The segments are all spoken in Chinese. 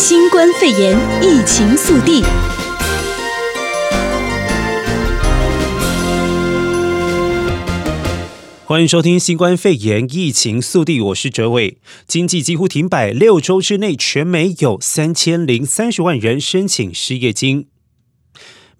新冠肺炎疫情速递。欢迎收听新冠肺炎疫情速递，我是哲伟。经济几乎停摆，六周之内，全美有三千零三十万人申请失业金。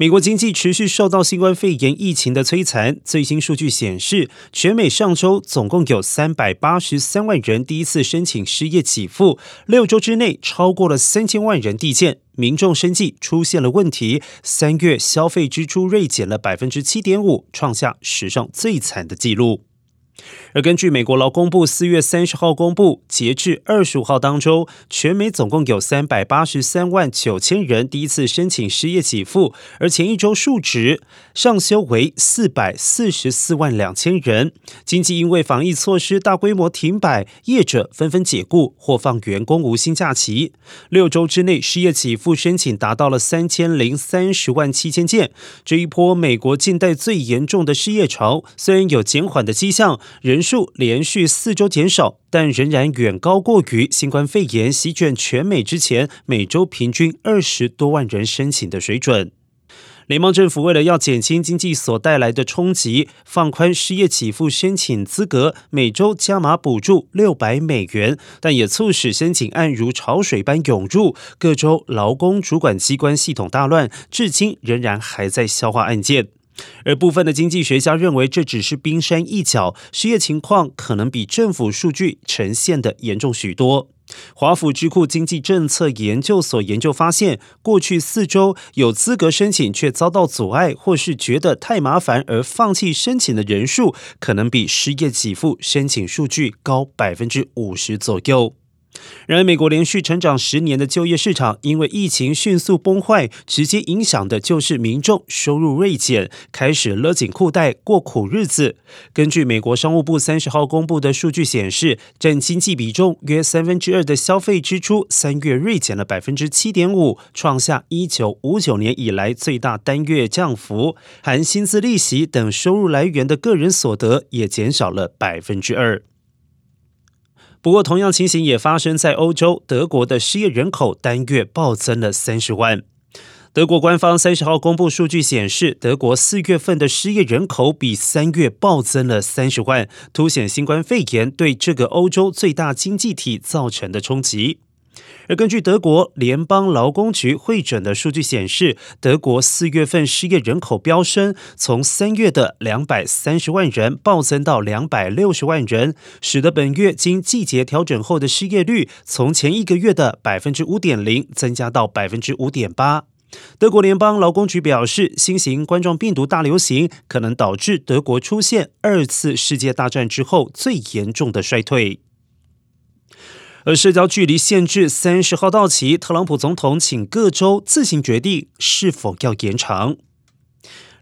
美国经济持续受到新冠肺炎疫情的摧残。最新数据显示，全美上周总共有三百八十三万人第一次申请失业给付，六周之内超过了三千万人递件，民众生计出现了问题。三月消费支出锐减了百分之七点五，创下史上最惨的纪录。而根据美国劳工部四月三十号公布，截至二十五号当周，全美总共有三百八十三万九千人第一次申请失业给付，而前一周数值上修为四百四十四万两千人。经济因为防疫措施大规模停摆，业者纷纷解雇或放员工无薪假期。六周之内，失业给付申请达到了三千零三十万七千件。这一波美国近代最严重的失业潮，虽然有减缓的迹象。人数连续四周减少，但仍然远高过于新冠肺炎席卷全美之前每周平均二十多万人申请的水准。联邦政府为了要减轻经济所带来的冲击，放宽失业给付申请资格，每周加码补助六百美元，但也促使申请案如潮水般涌入，各州劳工主管机关系统大乱，至今仍然还在消化案件。而部分的经济学家认为，这只是冰山一角，失业情况可能比政府数据呈现的严重许多。华府智库经济政策研究所研究发现，过去四周有资格申请却遭到阻碍，或是觉得太麻烦而放弃申请的人数，可能比失业给付申请数据高百分之五十左右。然而，美国连续成长十年的就业市场，因为疫情迅速崩坏，直接影响的就是民众收入锐减，开始勒紧裤带过苦日子。根据美国商务部三十号公布的数据显示，占经济比重约三分之二的消费支出，三月锐减了百分之七点五，创下一九五九年以来最大单月降幅。含薪资、利息等收入来源的个人所得也减少了百分之二。不过，同样情形也发生在欧洲，德国的失业人口单月暴增了三十万。德国官方三十号公布数据显示，德国四月份的失业人口比三月暴增了三十万，凸显新冠肺炎对这个欧洲最大经济体造成的冲击。而根据德国联邦劳工局汇整的数据显示，德国四月份失业人口飙升，从三月的两百三十万人暴增到两百六十万人，使得本月经季节调整后的失业率从前一个月的百分之五点零增加到百分之五点八。德国联邦劳工局表示，新型冠状病毒大流行可能导致德国出现二次世界大战之后最严重的衰退。而社交距离限制三十号到期，特朗普总统请各州自行决定是否要延长。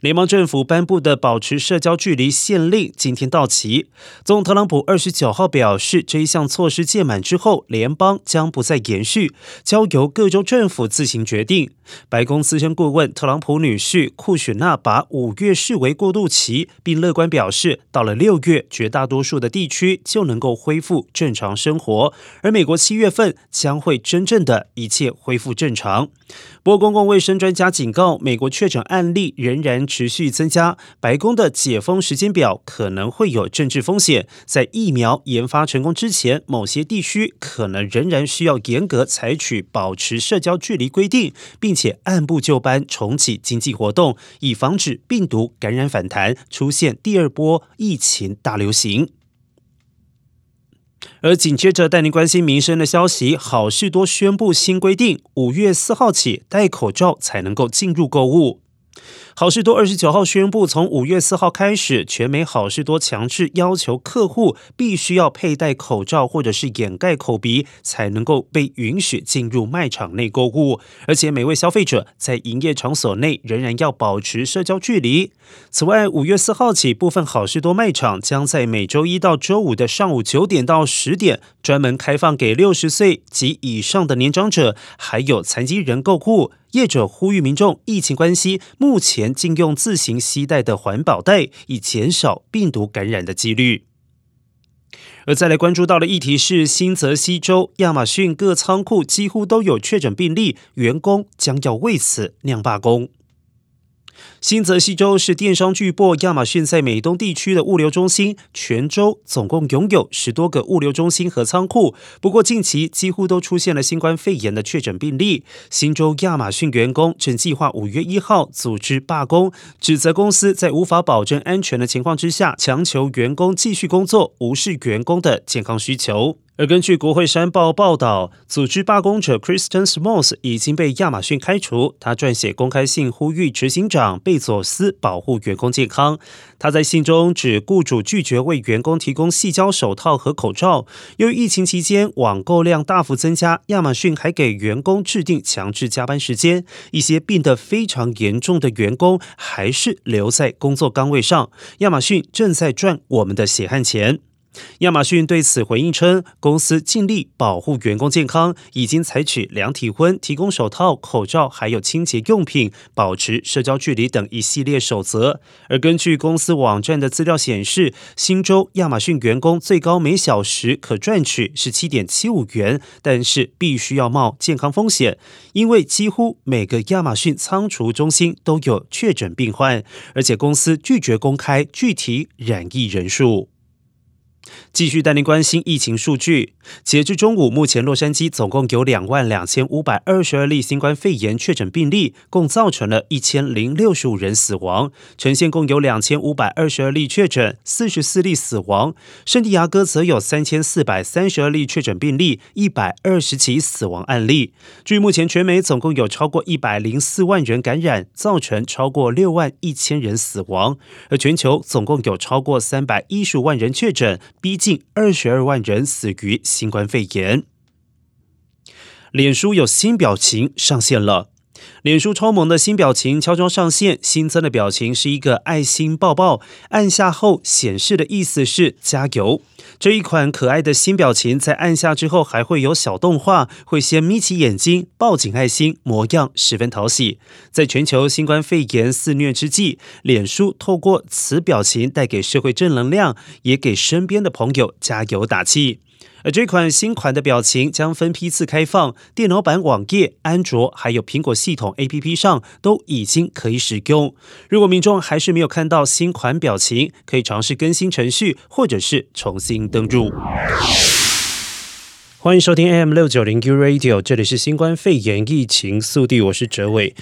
联邦政府颁布的保持社交距离限令今天到期。总统特朗普二十九号表示，这一项措施届满之后，联邦将不再延续，交由各州政府自行决定。白宫资深顾问特朗普女婿库许纳把五月视为过渡期，并乐观表示，到了六月，绝大多数的地区就能够恢复正常生活，而美国七月份将会真正的一切恢复正常。不过，公共卫生专家警告，美国确诊案例仍然持续增加，白宫的解封时间表可能会有政治风险。在疫苗研发成功之前，某些地区可能仍然需要严格采取保持社交距离规定，并且按部就班重启经济活动，以防止病毒感染反弹，出现第二波疫情大流行。而紧接着带您关心民生的消息，好事多宣布新规定，五月四号起戴口罩才能够进入购物。好事多二十九号宣布，从五月四号开始，全美好事多强制要求客户必须要佩戴口罩或者是掩盖口鼻，才能够被允许进入卖场内购物。而且每位消费者在营业场所内仍然要保持社交距离。此外，五月四号起，部分好事多卖场将在每周一到周五的上午九点到十点，专门开放给六十岁及以上的年长者，还有残疾人购物。业者呼吁民众，疫情关系，目前禁用自行携带的环保袋，以减少病毒感染的几率。而再来关注到的议题是新泽西州亚马逊各仓库几乎都有确诊病例，员工将要为此酿罢工。新泽西州是电商巨擘亚马逊在美东地区的物流中心，全州总共拥有十多个物流中心和仓库。不过，近期几乎都出现了新冠肺炎的确诊病例。新州亚马逊员工正计划五月一号组织罢工，指责公司在无法保证安全的情况之下，强求员工继续工作，无视员工的健康需求。而根据国会山报报道，组织罢工者 Kristen Smalls 已经被亚马逊开除。他撰写公开信呼吁执行长贝佐斯保护员工健康。他在信中指雇主拒绝为员工提供细胶手套和口罩。由于疫情期间网购量大幅增加，亚马逊还给员工制定强制加班时间。一些病得非常严重的员工还是留在工作岗位上。亚马逊正在赚我们的血汗钱。亚马逊对此回应称，公司尽力保护员工健康，已经采取量体温、提供手套、口罩，还有清洁用品、保持社交距离等一系列守则。而根据公司网站的资料显示，新州亚马逊员工最高每小时可赚取是七点七五元，但是必须要冒健康风险，因为几乎每个亚马逊仓储中心都有确诊病患，而且公司拒绝公开具体染疫人数。继续带您关心疫情数据。截至中午，目前洛杉矶总共有两万两千五百二十二例新冠肺炎确诊病例，共造成了一千零六十五人死亡。橙县共有两千五百二十二例确诊，四十四例死亡。圣地亚哥则有三千四百三十二例确诊病例，一百二十起死亡案例。据目前全美总共有超过一百零四万人感染，造成超过六万一千人死亡。而全球总共有超过三百一十五万人确诊。逼近二十二万人死于新冠肺炎。脸书有新表情上线了，脸书超萌的新表情悄悄上线，新增的表情是一个爱心抱抱，按下后显示的意思是加油。这一款可爱的新表情在按下之后还会有小动画，会先眯起眼睛，抱紧爱心，模样十分讨喜。在全球新冠肺炎肆虐之际，脸书透过此表情带给社会正能量，也给身边的朋友加油打气。而这款新款的表情将分批次开放，电脑版网页、安卓还有苹果系统 APP 上都已经可以使用。如果民众还是没有看到新款表情，可以尝试更新程序，或者是重新登入。欢迎收听 AM 六九零 U Radio，这里是新冠肺炎疫情速递，我是哲伟。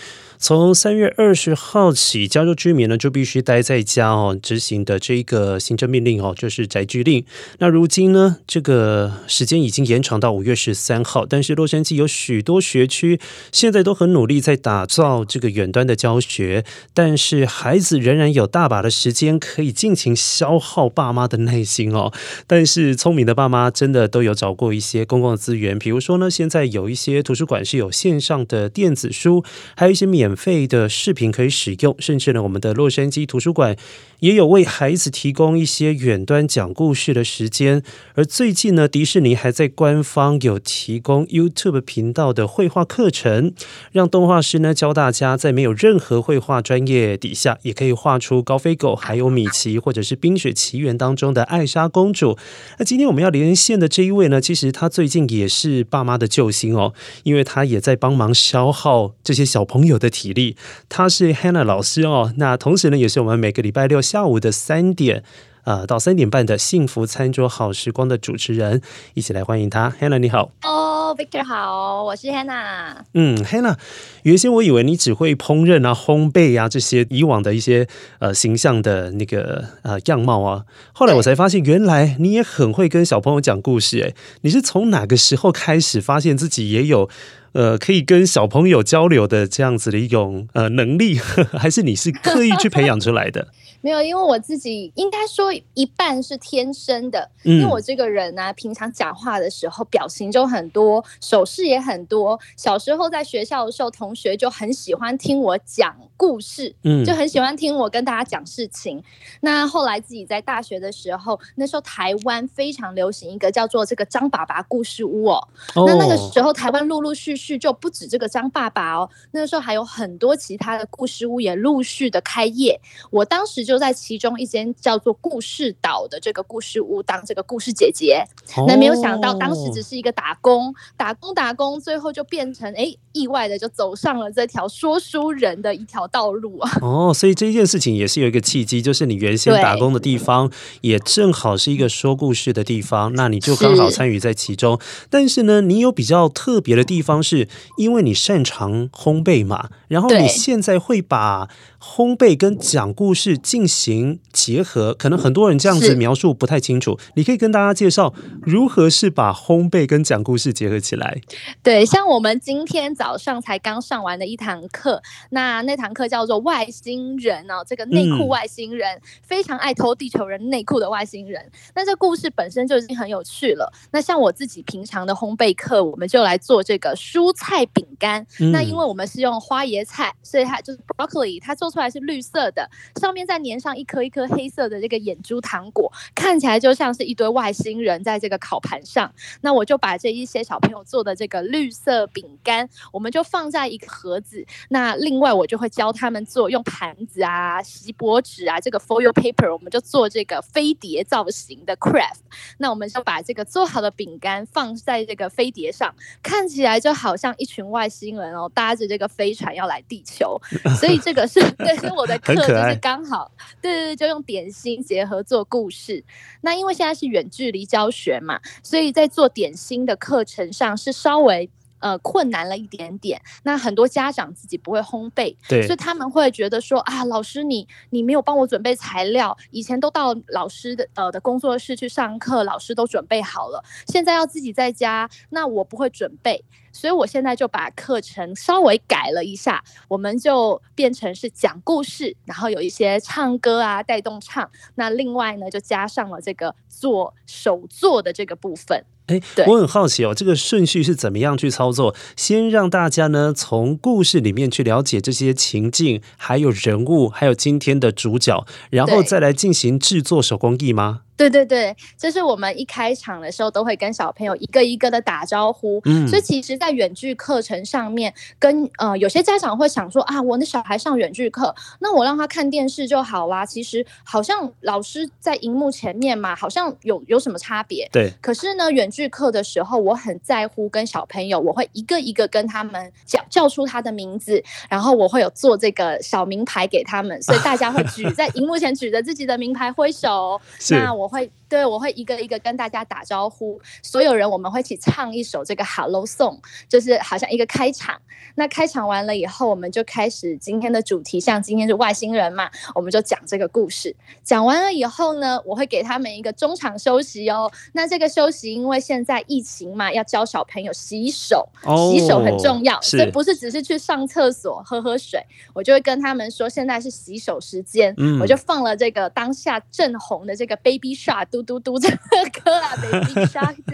从三月二十号起，加州居民呢就必须待在家哦，执行的这一个行政命令哦，就是宅居令。那如今呢，这个时间已经延长到五月十三号，但是洛杉矶有许多学区现在都很努力在打造这个远端的教学，但是孩子仍然有大把的时间可以尽情消耗爸妈的耐心哦。但是聪明的爸妈真的都有找过一些公共资源，比如说呢，现在有一些图书馆是有线上的电子书，还有一些免。费的视频可以使用，甚至呢，我们的洛杉矶图书馆也有为孩子提供一些远端讲故事的时间。而最近呢，迪士尼还在官方有提供 YouTube 频道的绘画课程，让动画师呢教大家在没有任何绘画专业底下，也可以画出高飞狗，还有米奇，或者是《冰雪奇缘》当中的艾莎公主。那今天我们要连线的这一位呢，其实他最近也是爸妈的救星哦，因为他也在帮忙消耗这些小朋友的体力，他是 Hannah 老师哦。那同时呢，也是我们每个礼拜六下午的三点呃到三点半的幸福餐桌好时光的主持人，一起来欢迎他。Hannah 你好，哦、oh,，Victor 好，我是 Hannah。嗯，Hannah，原先我以为你只会烹饪啊、烘焙啊这些以往的一些呃形象的那个呃样貌啊，后来我才发现，原来你也很会跟小朋友讲故事。哎，你是从哪个时候开始发现自己也有？呃，可以跟小朋友交流的这样子的一种呃能力，还是你是刻意去培养出来的？没有，因为我自己应该说一半是天生的，因为我这个人呢、啊，平常讲话的时候表情就很多，手势也很多。小时候在学校的时候，同学就很喜欢听我讲故事，嗯，就很喜欢听我跟大家讲事情。那后来自己在大学的时候，那时候台湾非常流行一个叫做这个张爸爸故事屋哦。哦那那个时候台湾陆陆续续就不止这个张爸爸哦，那个时候还有很多其他的故事屋也陆续的开业。我当时就。就在其中一间叫做故事岛的这个故事屋当这个故事姐姐。那没有想到，当时只是一个打工，打工打工，最后就变成哎，意外的就走上了这条说书人的一条道路啊。哦，所以这件事情也是有一个契机，就是你原先打工的地方也正好是一个说故事的地方，那你就刚好参与在其中。但是呢，你有比较特别的地方，是因为你擅长烘焙嘛，然后你现在会把烘焙跟讲故事进行结合，可能很多人这样子描述不太清楚，你可以跟大家介绍如何是把烘焙跟讲故事结合起来。对，像我们今天早上才刚上完的一堂课，那那堂课叫做外星人哦，这个内裤外星人、嗯、非常爱偷地球人内裤的外星人。那这故事本身就已经很有趣了。那像我自己平常的烘焙课，我们就来做这个蔬菜饼干。嗯、那因为我们是用花椰菜，所以它就是 broccoli，它做出来是绿色的，上面再粘上一颗一颗黑色的这个眼珠糖果，看起来就像是一堆外星人在这个烤盘上。那我就把这一些小朋友做的这个绿色饼干，我们就放在一个盒子。那另外我就会教他们做用盘子啊、锡箔纸啊、这个 foil paper，我们就做这个飞碟造型的 craft。那我们就把这个做好的饼干放在这个飞碟上，看起来就好像一群外星人哦，搭着这个飞船要来地球。所以这个是对，是我的课就是刚好，对对对，就用点心结合做故事。那因为现在是远距离教学嘛，所以在做点心的课程上是稍微呃困难了一点点。那很多家长自己不会烘焙，对，所以他们会觉得说啊，老师你你没有帮我准备材料，以前都到老师的呃的工作室去上课，老师都准备好了，现在要自己在家，那我不会准备。所以我现在就把课程稍微改了一下，我们就变成是讲故事，然后有一些唱歌啊，带动唱。那另外呢，就加上了这个做手作的这个部分。哎，我很好奇哦，这个顺序是怎么样去操作？先让大家呢从故事里面去了解这些情境，还有人物，还有今天的主角，然后再来进行制作手工艺吗？对对对，就是我们一开场的时候都会跟小朋友一个一个的打招呼。嗯，所以其实，在远距课程上面，跟呃有些家长会想说啊，我的小孩上远距课，那我让他看电视就好啦。其实好像老师在荧幕前面嘛，好像有有什么差别？对。可是呢，远距课的时候，我很在乎跟小朋友，我会一个一个跟他们叫叫出他的名字，然后我会有做这个小名牌给他们，所以大家会举 在荧幕前举着自己的名牌挥手。那我。我会对，我会一个一个跟大家打招呼，所有人我们会一起唱一首这个 Hello Song，就是好像一个开场。那开场完了以后，我们就开始今天的主题，像今天是外星人嘛，我们就讲这个故事。讲完了以后呢，我会给他们一个中场休息哦。那这个休息，因为现在疫情嘛，要教小朋友洗手，哦、洗手很重要，所以不是只是去上厕所喝喝水，我就会跟他们说，现在是洗手时间，嗯、我就放了这个当下正红的这个 Baby。刷嘟嘟嘟这个歌啊，Baby Shark 嘟，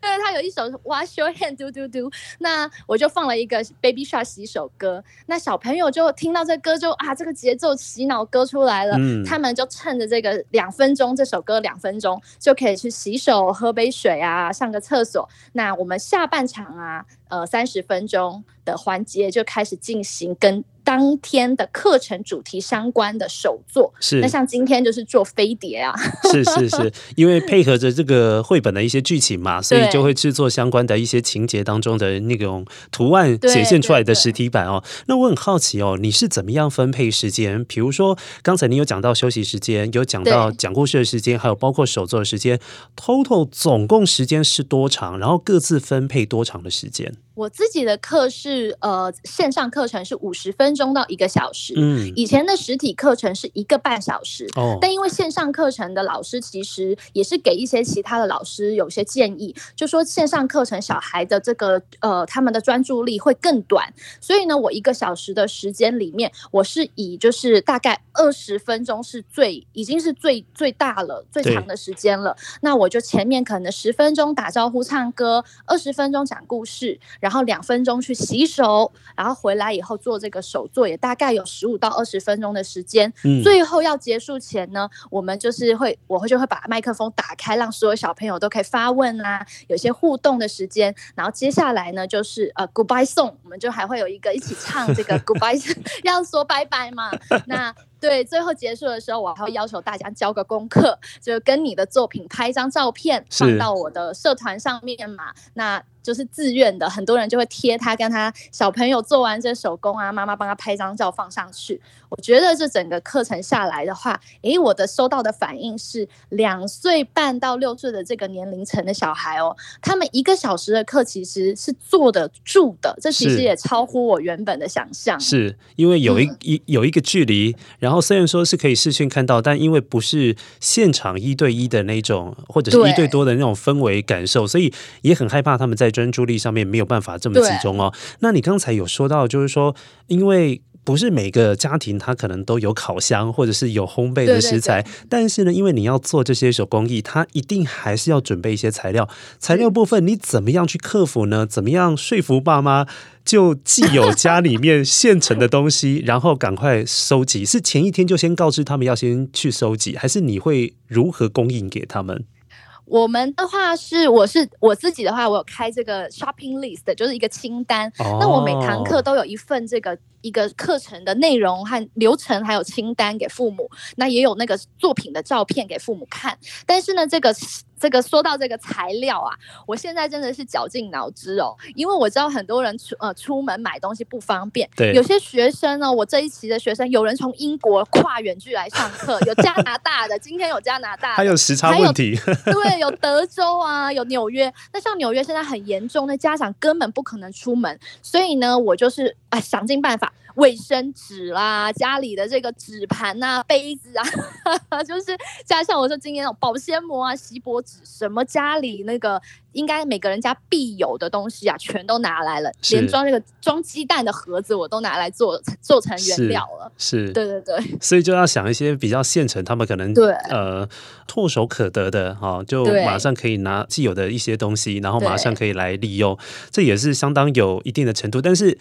对，他有一首 Wash Your Hand 嘟嘟嘟，那我就放了一个 Baby Shark 洗手歌，那小朋友就听到这歌就啊，这个节奏洗脑歌出来了，嗯，他们就趁着这个两分钟，这首歌两分钟就可以去洗手、喝杯水啊，上个厕所。那我们下半场啊，呃，三十分钟的环节就开始进行跟。当天的课程主题相关的手作是，那像今天就是做飞碟啊，是是是，因为配合着这个绘本的一些剧情嘛，所以就会制作相关的一些情节当中的那种图案显现出来的实体版哦。那我很好奇哦，你是怎么样分配时间？比如说刚才你有讲到休息时间，有讲到讲故事的时间，还有包括手作的时间，total 总共时间是多长？然后各自分配多长的时间？我自己的课是呃线上课程是五十分钟到一个小时，嗯，以前的实体课程是一个半小时，哦，但因为线上课程的老师其实也是给一些其他的老师有些建议，就说线上课程小孩的这个呃他们的专注力会更短，所以呢，我一个小时的时间里面，我是以就是大概二十分钟是最已经是最最大了最长的时间了，那我就前面可能十分钟打招呼唱歌，二十分钟讲故事，然后两分钟去洗手，然后回来以后做这个手作，也大概有十五到二十分钟的时间。嗯，最后要结束前呢，我们就是会，我会就会把麦克风打开，让所有小朋友都可以发问啊，有些互动的时间。然后接下来呢，就是呃，Goodbye Song，我们就还会有一个一起唱这个 Goodbye，要说拜拜嘛。那对，最后结束的时候，我还会要求大家交个功课，就是跟你的作品拍一张照片，放到我的社团上面嘛。那就是自愿的，很多人就会贴他跟他小朋友做完这手工啊，妈妈帮他拍张照放上去。我觉得这整个课程下来的话，诶，我的收到的反应是两岁半到六岁的这个年龄层的小孩哦，他们一个小时的课其实是坐得住的，这其实也超乎我原本的想象。是因为有一一、嗯、有一个距离，然后虽然说是可以视讯看到，但因为不是现场一对一的那种，或者是一对多的那种氛围感受，所以也很害怕他们在。专注力上面没有办法这么集中哦。那你刚才有说到，就是说，因为不是每个家庭他可能都有烤箱或者是有烘焙的食材，对对对，但是呢，因为你要做这些手工艺，它一定还是要准备一些材料。材料部分你怎么样去克服呢？怎么样说服爸妈就既有家里面现成的东西，然后赶快收集？是前一天就先告知他们要先去收集，还是你会如何供应给他们？我们的话是，我是我自己的话，我有开这个 shopping list，就是一个清单。Oh. 那我每堂课都有一份这个一个课程的内容和流程，还有清单给父母。那也有那个作品的照片给父母看。但是呢，这个。这个说到这个材料啊，我现在真的是绞尽脑汁哦，因为我知道很多人出呃出门买东西不方便，对，有些学生呢，我这一期的学生，有人从英国跨远距来上课，有加拿大的，今天有加拿大，还有时差问题，对，有德州啊，有纽约，那像纽约现在很严重，那家长根本不可能出门，所以呢，我就是哎想尽办法。卫生纸啦，家里的这个纸盘呐、杯子啊，就是加上我说今年那种保鲜膜啊、锡箔纸，什么家里那个应该每个人家必有的东西啊，全都拿来了，连装那个装鸡蛋的盒子我都拿来做 做成原料了。是，是对对对，所以就要想一些比较现成，他们可能对呃唾手可得的哈，就马上可以拿既有的一些东西，然后马上可以来利用，这也是相当有一定的程度，但是。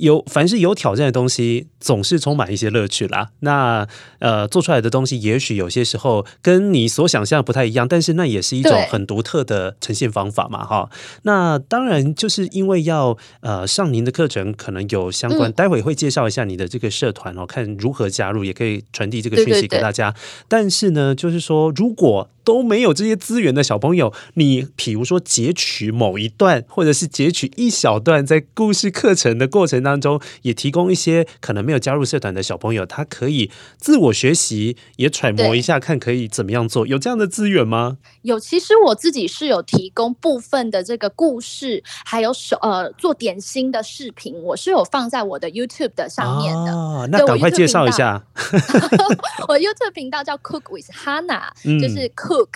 有凡是有挑战的东西，总是充满一些乐趣啦。那呃，做出来的东西，也许有些时候跟你所想象不太一样，但是那也是一种很独特的呈现方法嘛，哈。那当然就是因为要呃上您的课程，可能有相关，待会会介绍一下你的这个社团哦，看如何加入，也可以传递这个讯息给大家。但是呢，就是说如果。都没有这些资源的小朋友，你比如说截取某一段，或者是截取一小段，在故事课程的过程当中，也提供一些可能没有加入社团的小朋友，他可以自我学习，也揣摩一下，看可以怎么样做。有这样的资源吗？有，其实我自己是有提供部分的这个故事，还有手呃做点心的视频，我是有放在我的 YouTube 的上面的。哦，那赶快介绍一下。我 YouTube 频道叫 Cook with Hannah，就是 Cook。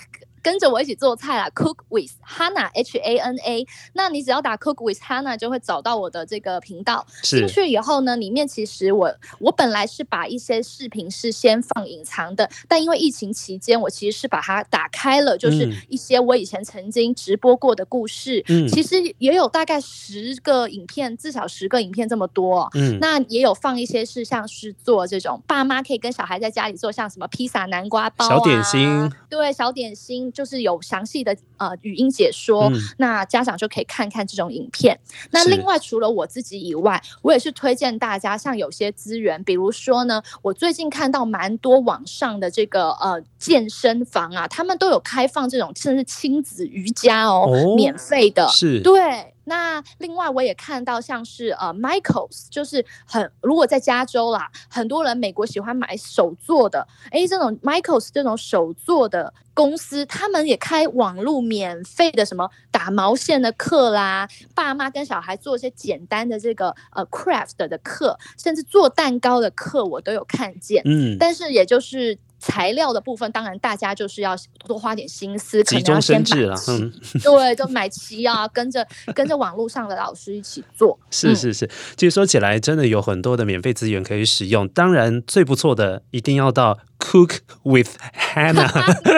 跟着我一起做菜啦，Cook with Hana H A N A。那你只要打 Cook with Hana 就会找到我的这个频道。进去以后呢，里面其实我我本来是把一些视频是先放隐藏的，但因为疫情期间，我其实是把它打开了，就是一些我以前曾经直播过的故事。嗯，其实也有大概十个影片，至少十个影片这么多。嗯，那也有放一些是像是做这种爸妈可以跟小孩在家里做，像什么披萨、南瓜包、啊、小点心，对，小点心。就是有详细的呃语音解说，嗯，那家长就可以看看这种影片。那另外除了我自己以外，我也是推荐大家，像有些资源，比如说呢，我最近看到蛮多网上的这个呃健身房啊，他们都有开放这种甚至亲子瑜伽哦，哦免费的，是对。那另外我也看到像是呃 Michaels，就是很如果在加州啦，很多人美国喜欢买手做的，诶，这种 Michaels 这种手做的公司，他们也开网络免费的什么打毛线的课啦，爸妈跟小孩做一些简单的这个呃 craft 的课，甚至做蛋糕的课，我都有看见。嗯，但是也就是。材料的部分，当然大家就是要多花点心思，可能要先买齐。嗯，对，就买齐啊，跟着跟着网络上的老师一起做。是是是，其实说起来，真的有很多的免费资源可以使用。当然，最不错的一定要到 Cook with Hannah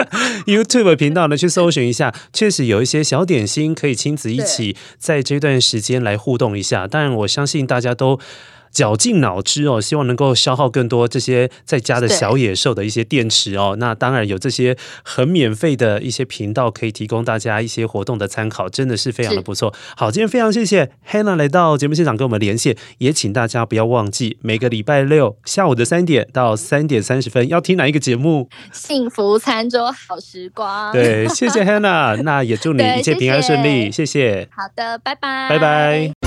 YouTube 频道呢去搜寻一下，确实有一些小点心可以亲子一起在这段时间来互动一下。当然，我相信大家都。绞尽脑汁哦，希望能够消耗更多这些在家的小野兽的一些电池哦。那当然有这些很免费的一些频道可以提供大家一些活动的参考，真的是非常的不错。好，今天非常谢谢 Hannah 来到节目现场跟我们连线，也请大家不要忘记每个礼拜六下午的三点到三点三十分要听哪一个节目？幸福餐桌好时光。对，谢谢 Hannah，那也祝你一切平安顺利，谢谢。好的，拜拜，拜拜。